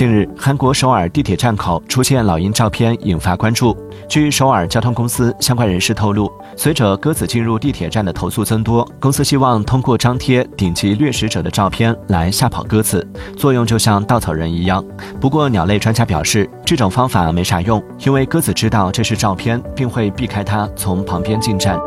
近日韩国首尔地铁站口出现老鹰照片引发关注。据首尔交通公司相关人士透露随着鸽子进入地铁站的投诉增多公司希望通过张贴顶级掠食者的照片来吓跑鸽子作用就像稻草人一样。不过鸟类专家表示这种方法没啥用因为鸽子知道这是照片并会避开它从旁边进站。